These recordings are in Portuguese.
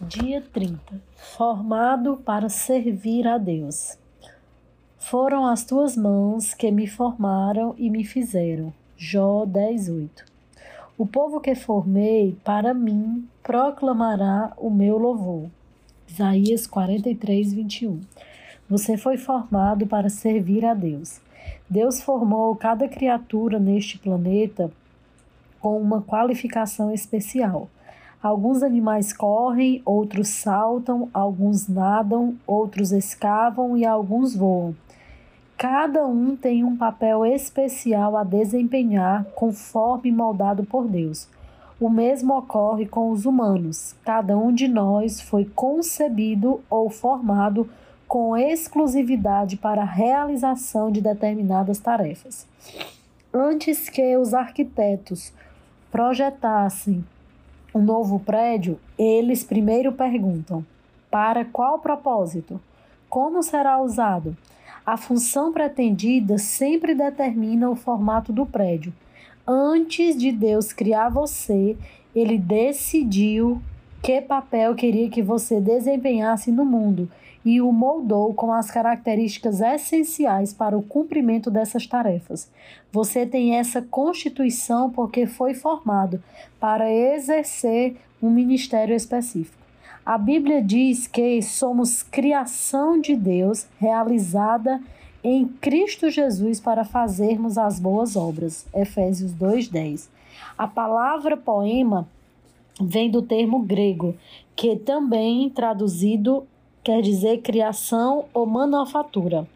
Dia 30. Formado para servir a Deus. Foram as tuas mãos que me formaram e me fizeram. Jó 10:8. O povo que formei para mim proclamará o meu louvor. Isaías 43:21. Você foi formado para servir a Deus. Deus formou cada criatura neste planeta com uma qualificação especial. Alguns animais correm, outros saltam, alguns nadam, outros escavam e alguns voam. Cada um tem um papel especial a desempenhar conforme moldado por Deus. O mesmo ocorre com os humanos. Cada um de nós foi concebido ou formado com exclusividade para a realização de determinadas tarefas. Antes que os arquitetos projetassem um novo prédio, eles primeiro perguntam: para qual propósito? Como será usado? A função pretendida sempre determina o formato do prédio. Antes de Deus criar você, ele decidiu que papel queria que você desempenhasse no mundo e o moldou com as características essenciais para o cumprimento dessas tarefas. Você tem essa constituição porque foi formado para exercer um ministério específico. A Bíblia diz que somos criação de Deus realizada em Cristo Jesus para fazermos as boas obras. Efésios 2:10. A palavra poema vem do termo grego, que também traduzido quer dizer criação ou manufatura.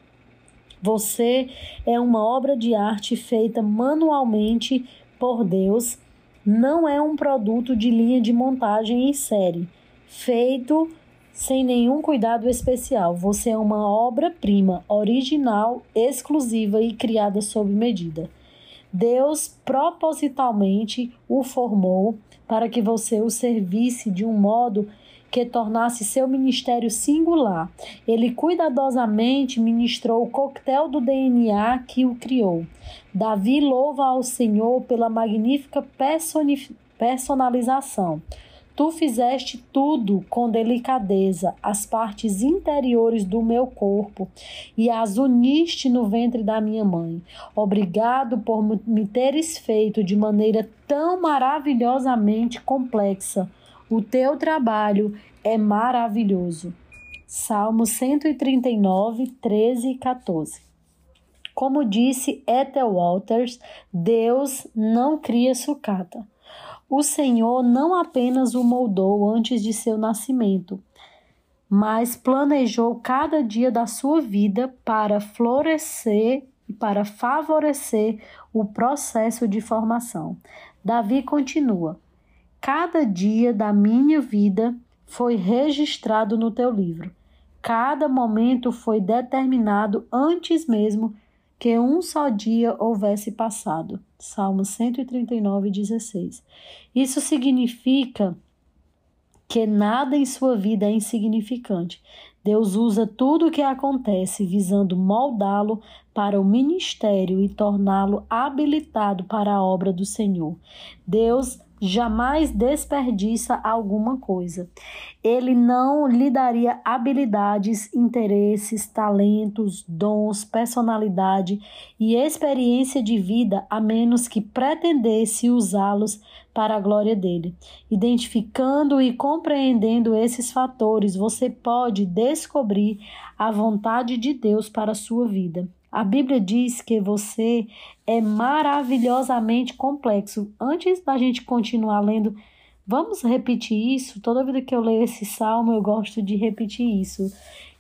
Você é uma obra de arte feita manualmente por Deus, não é um produto de linha de montagem em série, feito sem nenhum cuidado especial. Você é uma obra-prima, original, exclusiva e criada sob medida. Deus propositalmente o formou para que você o servisse de um modo que tornasse seu ministério singular. Ele cuidadosamente ministrou o coquetel do DNA que o criou. Davi louva ao Senhor pela magnífica personalização. Tu fizeste tudo com delicadeza, as partes interiores do meu corpo, e as uniste no ventre da minha mãe. Obrigado por me teres feito de maneira tão maravilhosamente complexa. O teu trabalho é maravilhoso. Salmo 139, 13 e 14. Como disse Ethel Walters, Deus não cria sucata. O Senhor não apenas o moldou antes de seu nascimento, mas planejou cada dia da sua vida para florescer e para favorecer o processo de formação. Davi continua: Cada dia da minha vida foi registrado no teu livro. Cada momento foi determinado antes mesmo que um só dia houvesse passado. Salmo 139, 16. Isso significa que nada em sua vida é insignificante. Deus usa tudo o que acontece visando moldá-lo para o ministério e torná-lo habilitado para a obra do Senhor. Deus jamais desperdiça alguma coisa. Ele não lhe daria habilidades, interesses, talentos, dons, personalidade e experiência de vida a menos que pretendesse usá-los para a glória dele. Identificando e compreendendo esses fatores, você pode descobrir a vontade de Deus para a sua vida. A Bíblia diz que você é maravilhosamente complexo. Antes da gente continuar lendo, vamos repetir isso? Toda vida que eu leio esse salmo, eu gosto de repetir isso.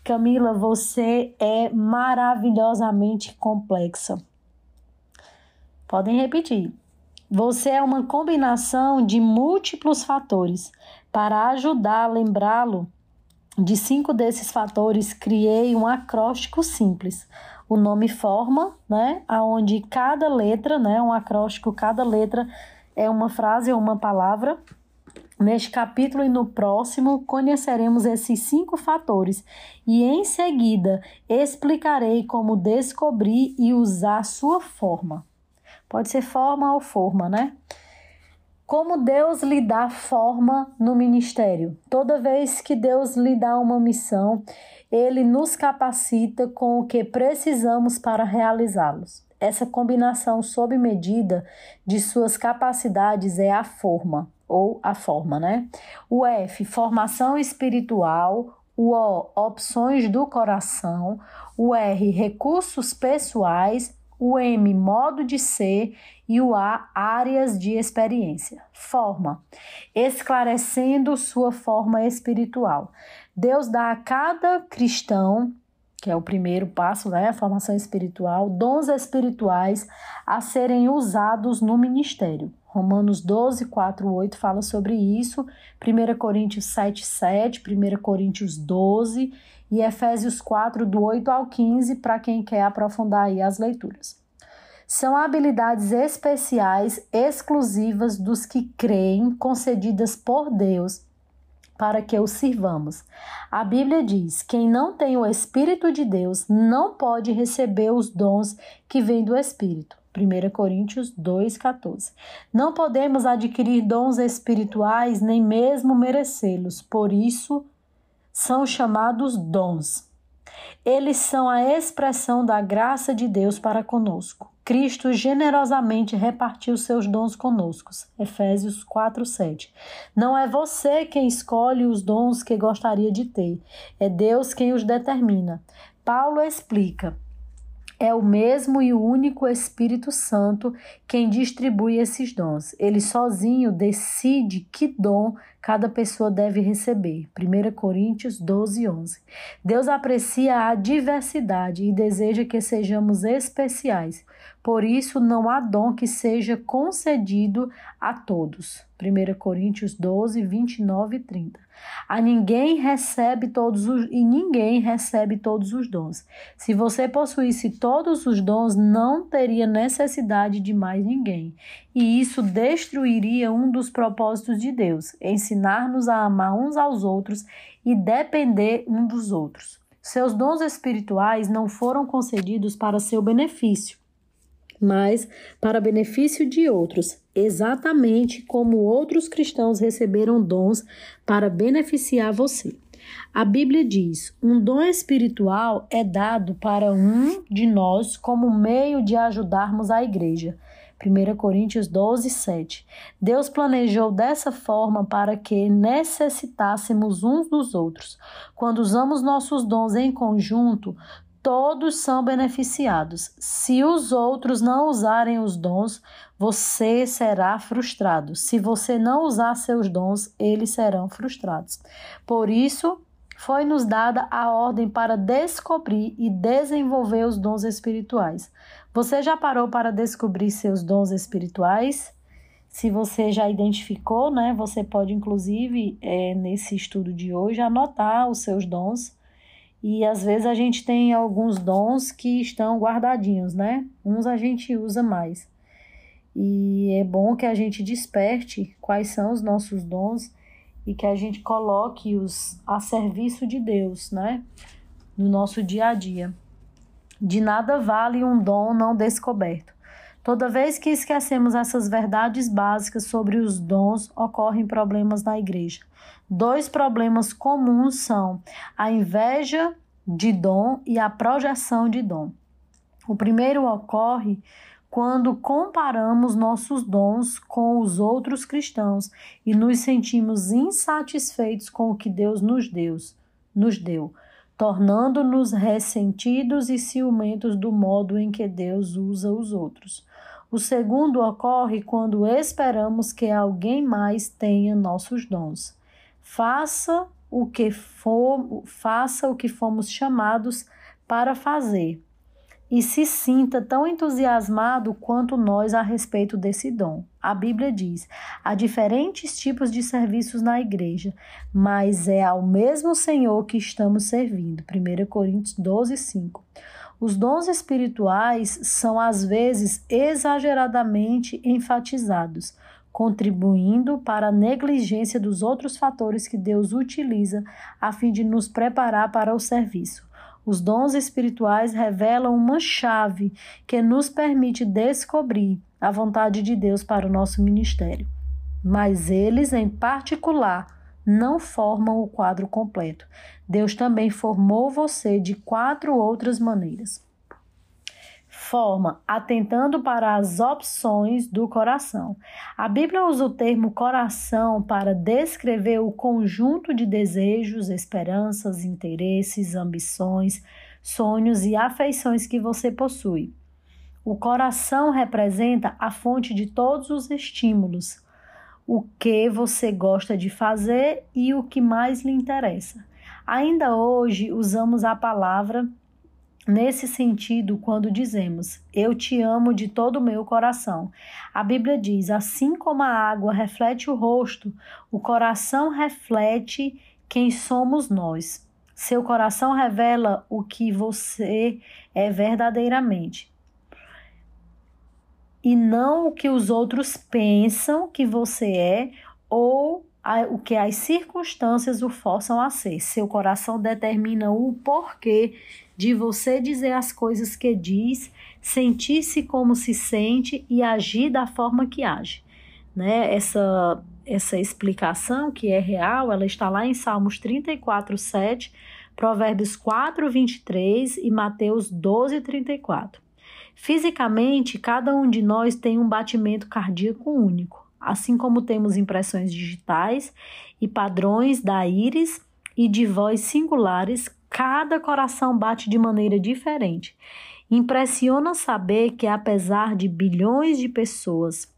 Camila, você é maravilhosamente complexa. Podem repetir. Você é uma combinação de múltiplos fatores. Para ajudar a lembrá-lo de cinco desses fatores, criei um acróstico simples o nome forma, né? Aonde cada letra, né? Um acróstico, cada letra é uma frase ou uma palavra. Neste capítulo e no próximo conheceremos esses cinco fatores e em seguida explicarei como descobrir e usar sua forma. Pode ser forma ou forma, né? Como Deus lhe dá forma no ministério? Toda vez que Deus lhe dá uma missão, ele nos capacita com o que precisamos para realizá-los. Essa combinação sob medida de suas capacidades é a forma, ou a forma, né? O F, formação espiritual. O O, opções do coração. O R, recursos pessoais o M, modo de ser, e o A, áreas de experiência. Forma, esclarecendo sua forma espiritual. Deus dá a cada cristão, que é o primeiro passo, né, a formação espiritual, dons espirituais a serem usados no ministério. Romanos 12, 4, 8 fala sobre isso, 1 Coríntios 7, 7, 1 Coríntios 12 e Efésios 4, do 8 ao 15, para quem quer aprofundar aí as leituras. São habilidades especiais, exclusivas dos que creem, concedidas por Deus para que o sirvamos. A Bíblia diz: quem não tem o Espírito de Deus não pode receber os dons que vêm do Espírito. 1 Coríntios 2,14. Não podemos adquirir dons espirituais nem mesmo merecê-los, por isso são chamados dons. Eles são a expressão da graça de Deus para conosco. Cristo generosamente repartiu seus dons conosco. Efésios 4:7. Não é você quem escolhe os dons que gostaria de ter, é Deus quem os determina. Paulo explica: é o mesmo e o único Espírito Santo quem distribui esses dons. Ele sozinho decide que dom cada pessoa deve receber. 1 Coríntios 12, 11. Deus aprecia a diversidade e deseja que sejamos especiais. Por isso, não há dom que seja concedido a todos. 1 Coríntios 12, 29 e 30. A ninguém recebe todos os e ninguém recebe todos os dons. Se você possuísse todos os dons, não teria necessidade de mais ninguém. E isso destruiria um dos propósitos de Deus, ensinar-nos a amar uns aos outros e depender um dos outros. Seus dons espirituais não foram concedidos para seu benefício mas para benefício de outros, exatamente como outros cristãos receberam dons para beneficiar você. A Bíblia diz: um dom espiritual é dado para um de nós como meio de ajudarmos a igreja. 1 Coríntios 12, 7. Deus planejou dessa forma para que necessitássemos uns dos outros. Quando usamos nossos dons em conjunto, todos são beneficiados. Se os outros não usarem os dons, você será frustrado. Se você não usar seus dons, eles serão frustrados. Por isso, foi-nos dada a ordem para descobrir e desenvolver os dons espirituais. Você já parou para descobrir seus dons espirituais? Se você já identificou, né, você pode inclusive é, nesse estudo de hoje anotar os seus dons e às vezes a gente tem alguns dons que estão guardadinhos, né? Uns a gente usa mais. E é bom que a gente desperte quais são os nossos dons e que a gente coloque-os a serviço de Deus, né? No nosso dia a dia. De nada vale um dom não descoberto. Toda vez que esquecemos essas verdades básicas sobre os dons, ocorrem problemas na igreja. Dois problemas comuns são a inveja de dom e a projeção de dom. O primeiro ocorre quando comparamos nossos dons com os outros cristãos e nos sentimos insatisfeitos com o que Deus nos deu, nos deu, tornando-nos ressentidos e ciumentos do modo em que Deus usa os outros. O segundo ocorre quando esperamos que alguém mais tenha nossos dons. Faça o que for, faça o que fomos chamados para fazer e se sinta tão entusiasmado quanto nós a respeito desse dom. A Bíblia diz: há diferentes tipos de serviços na igreja, mas é ao mesmo Senhor que estamos servindo. 1 Coríntios 12, 5. Os dons espirituais são às vezes exageradamente enfatizados contribuindo para a negligência dos outros fatores que Deus utiliza a fim de nos preparar para o serviço. Os dons espirituais revelam uma chave que nos permite descobrir a vontade de Deus para o nosso ministério. mas eles, em particular, não formam o quadro completo. Deus também formou você de quatro outras maneiras. Forma, atentando para as opções do coração. A Bíblia usa o termo coração para descrever o conjunto de desejos, esperanças, interesses, ambições, sonhos e afeições que você possui. O coração representa a fonte de todos os estímulos, o que você gosta de fazer e o que mais lhe interessa. Ainda hoje usamos a palavra nesse sentido quando dizemos: Eu te amo de todo o meu coração. A Bíblia diz: Assim como a água reflete o rosto, o coração reflete quem somos nós. Seu coração revela o que você é verdadeiramente. E não o que os outros pensam que você é ou o que as circunstâncias o forçam a ser. Seu coração determina o porquê de você dizer as coisas que diz, sentir-se como se sente e agir da forma que age. Né? Essa, essa explicação que é real, ela está lá em Salmos 34, 7, Provérbios 4, 23 e Mateus 12, 34. Fisicamente, cada um de nós tem um batimento cardíaco único assim como temos impressões digitais e padrões da íris e de voz singulares, cada coração bate de maneira diferente. Impressiona saber que, apesar de bilhões de pessoas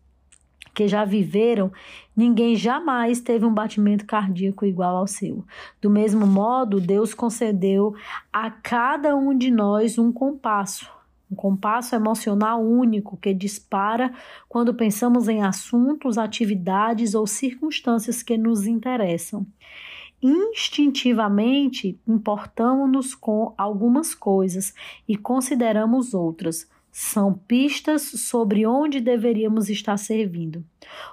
que já viveram, ninguém jamais teve um batimento cardíaco igual ao seu. Do mesmo modo, Deus concedeu a cada um de nós um compasso um compasso emocional único que dispara quando pensamos em assuntos, atividades ou circunstâncias que nos interessam. Instintivamente, importamos-nos com algumas coisas e consideramos outras são pistas sobre onde deveríamos estar servindo.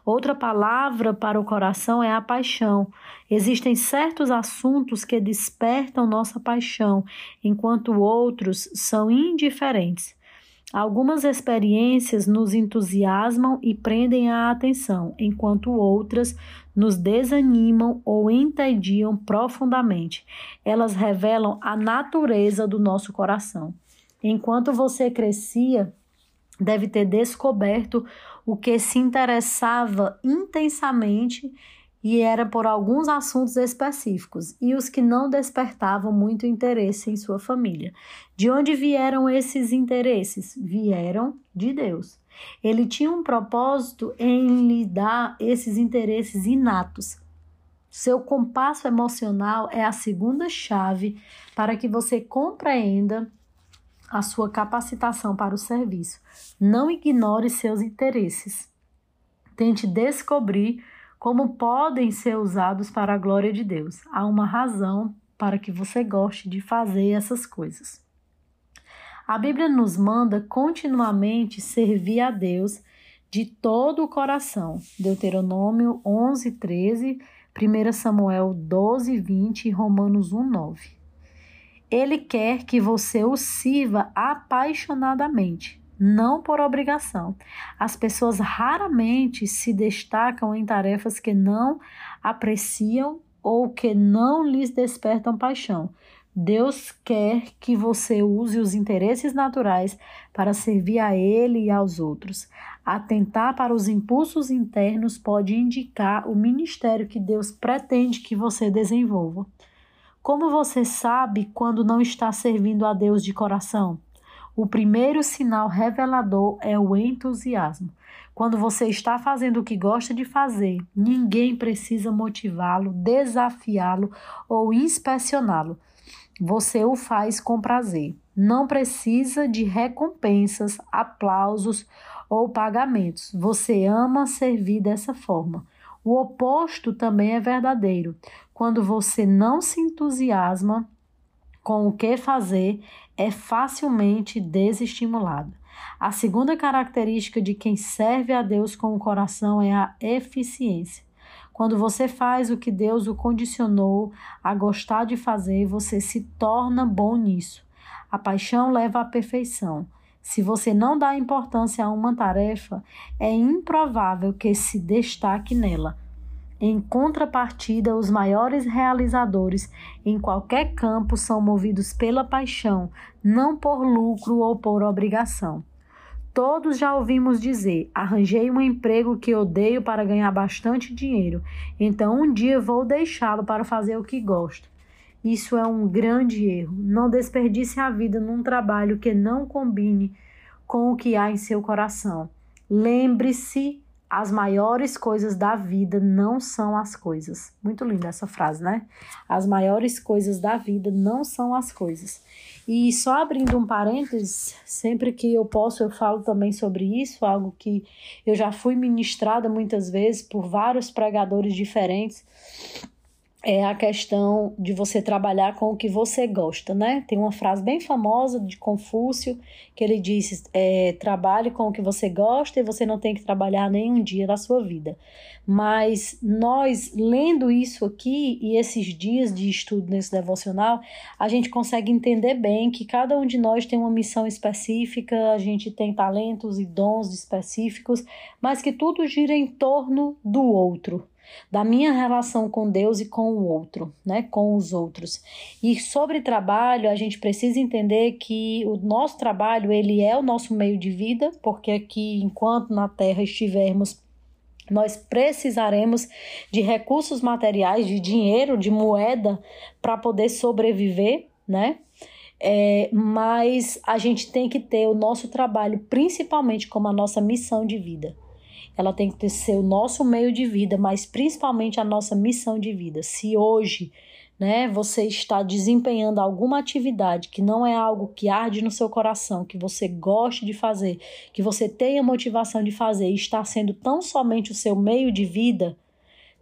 Outra palavra para o coração é a paixão. Existem certos assuntos que despertam nossa paixão, enquanto outros são indiferentes. Algumas experiências nos entusiasmam e prendem a atenção, enquanto outras nos desanimam ou entediam profundamente. Elas revelam a natureza do nosso coração. Enquanto você crescia, deve ter descoberto o que se interessava intensamente e era por alguns assuntos específicos, e os que não despertavam muito interesse em sua família. De onde vieram esses interesses? Vieram de Deus. Ele tinha um propósito em lhe dar esses interesses inatos. Seu compasso emocional é a segunda chave para que você compreenda a sua capacitação para o serviço. Não ignore seus interesses. Tente descobrir como podem ser usados para a glória de Deus. Há uma razão para que você goste de fazer essas coisas. A Bíblia nos manda continuamente servir a Deus de todo o coração. Deuteronômio 11, 13, 1 Samuel 12, 20 e Romanos 1, 9. Ele quer que você o sirva apaixonadamente, não por obrigação. As pessoas raramente se destacam em tarefas que não apreciam ou que não lhes despertam paixão. Deus quer que você use os interesses naturais para servir a Ele e aos outros. Atentar para os impulsos internos pode indicar o ministério que Deus pretende que você desenvolva. Como você sabe quando não está servindo a Deus de coração? O primeiro sinal revelador é o entusiasmo. Quando você está fazendo o que gosta de fazer, ninguém precisa motivá-lo, desafiá-lo ou inspecioná-lo. Você o faz com prazer. Não precisa de recompensas, aplausos ou pagamentos. Você ama servir dessa forma. O oposto também é verdadeiro. Quando você não se entusiasma com o que fazer, é facilmente desestimulado. A segunda característica de quem serve a Deus com o coração é a eficiência. Quando você faz o que Deus o condicionou a gostar de fazer, você se torna bom nisso. A paixão leva à perfeição. Se você não dá importância a uma tarefa, é improvável que se destaque nela. Em contrapartida, os maiores realizadores em qualquer campo são movidos pela paixão, não por lucro ou por obrigação. Todos já ouvimos dizer: arranjei um emprego que odeio para ganhar bastante dinheiro, então um dia vou deixá-lo para fazer o que gosto. Isso é um grande erro. Não desperdice a vida num trabalho que não combine com o que há em seu coração. Lembre-se, as maiores coisas da vida não são as coisas. Muito linda essa frase, né? As maiores coisas da vida não são as coisas. E só abrindo um parênteses, sempre que eu posso eu falo também sobre isso, algo que eu já fui ministrada muitas vezes por vários pregadores diferentes é a questão de você trabalhar com o que você gosta, né? Tem uma frase bem famosa de Confúcio que ele disse: é, trabalhe com o que você gosta e você não tem que trabalhar nenhum dia da sua vida. Mas nós, lendo isso aqui e esses dias de estudo nesse devocional, a gente consegue entender bem que cada um de nós tem uma missão específica, a gente tem talentos e dons específicos, mas que tudo gira em torno do outro da minha relação com Deus e com o outro, né, com os outros. E sobre trabalho, a gente precisa entender que o nosso trabalho, ele é o nosso meio de vida, porque aqui enquanto na terra estivermos nós precisaremos de recursos materiais, de dinheiro, de moeda para poder sobreviver, né? É, mas a gente tem que ter o nosso trabalho principalmente como a nossa missão de vida ela tem que ser o nosso meio de vida, mas principalmente a nossa missão de vida. Se hoje né, você está desempenhando alguma atividade que não é algo que arde no seu coração, que você goste de fazer, que você tenha motivação de fazer e está sendo tão somente o seu meio de vida,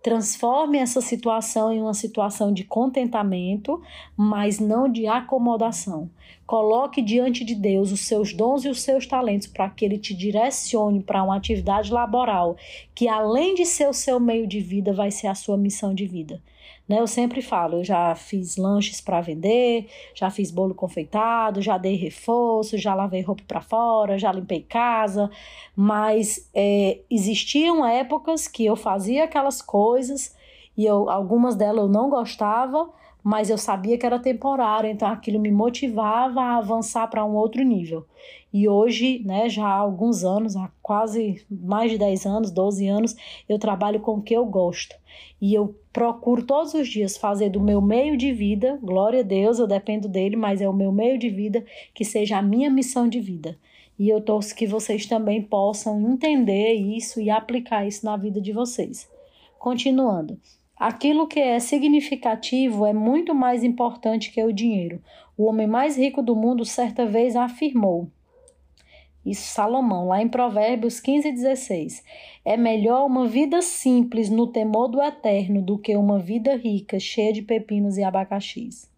Transforme essa situação em uma situação de contentamento, mas não de acomodação. Coloque diante de Deus os seus dons e os seus talentos para que Ele te direcione para uma atividade laboral que, além de ser o seu meio de vida, vai ser a sua missão de vida. Né? Eu sempre falo, eu já fiz lanches para vender, já fiz bolo confeitado, já dei reforço, já lavei roupa para fora, já limpei casa, mas é, existiam épocas que eu fazia aquelas coisas e eu, algumas delas eu não gostava, mas eu sabia que era temporário, então aquilo me motivava a avançar para um outro nível. E hoje, né, já há alguns anos, há quase mais de 10 anos, 12 anos, eu trabalho com o que eu gosto. E eu procuro todos os dias fazer do meu meio de vida, glória a Deus, eu dependo dele, mas é o meu meio de vida que seja a minha missão de vida. E eu torço que vocês também possam entender isso e aplicar isso na vida de vocês. Continuando. Aquilo que é significativo é muito mais importante que o dinheiro. O homem mais rico do mundo certa vez afirmou. Isso Salomão, lá em Provérbios 15, 16. É melhor uma vida simples no temor do eterno do que uma vida rica, cheia de pepinos e abacaxis.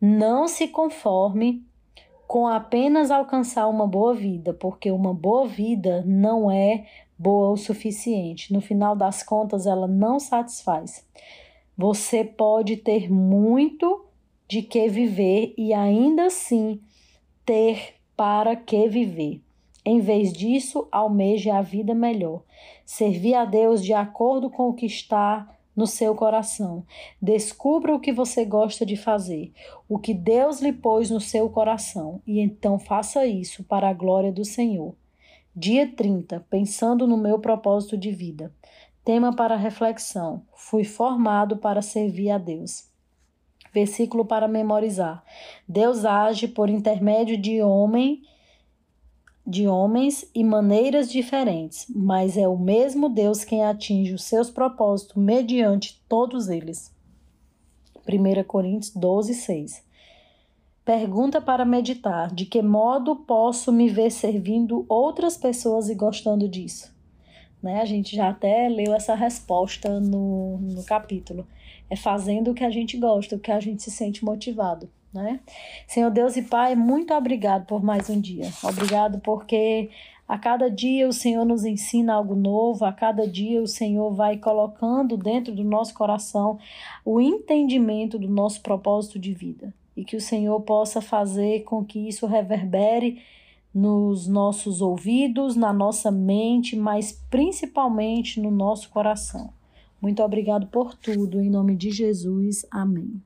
Não se conforme com apenas alcançar uma boa vida, porque uma boa vida não é boa o suficiente. No final das contas, ela não satisfaz. Você pode ter muito de que viver e ainda assim ter para que viver. Em vez disso, almeje a vida melhor. Servir a Deus de acordo com o que está no seu coração. Descubra o que você gosta de fazer, o que Deus lhe pôs no seu coração, e então faça isso para a glória do Senhor. Dia 30. Pensando no meu propósito de vida. Tema para reflexão: Fui formado para servir a Deus. Versículo para memorizar: Deus age por intermédio de homem de homens e maneiras diferentes, mas é o mesmo Deus quem atinge os seus propósitos mediante todos eles. 1 Coríntios 12, 6. Pergunta para meditar: de que modo posso me ver servindo outras pessoas e gostando disso? Né? A gente já até leu essa resposta no, no capítulo. É fazendo o que a gente gosta, o que a gente se sente motivado. Né? Senhor Deus e Pai, muito obrigado por mais um dia. Obrigado porque a cada dia o Senhor nos ensina algo novo, a cada dia o Senhor vai colocando dentro do nosso coração o entendimento do nosso propósito de vida e que o Senhor possa fazer com que isso reverbere nos nossos ouvidos, na nossa mente, mas principalmente no nosso coração. Muito obrigado por tudo. Em nome de Jesus. Amém.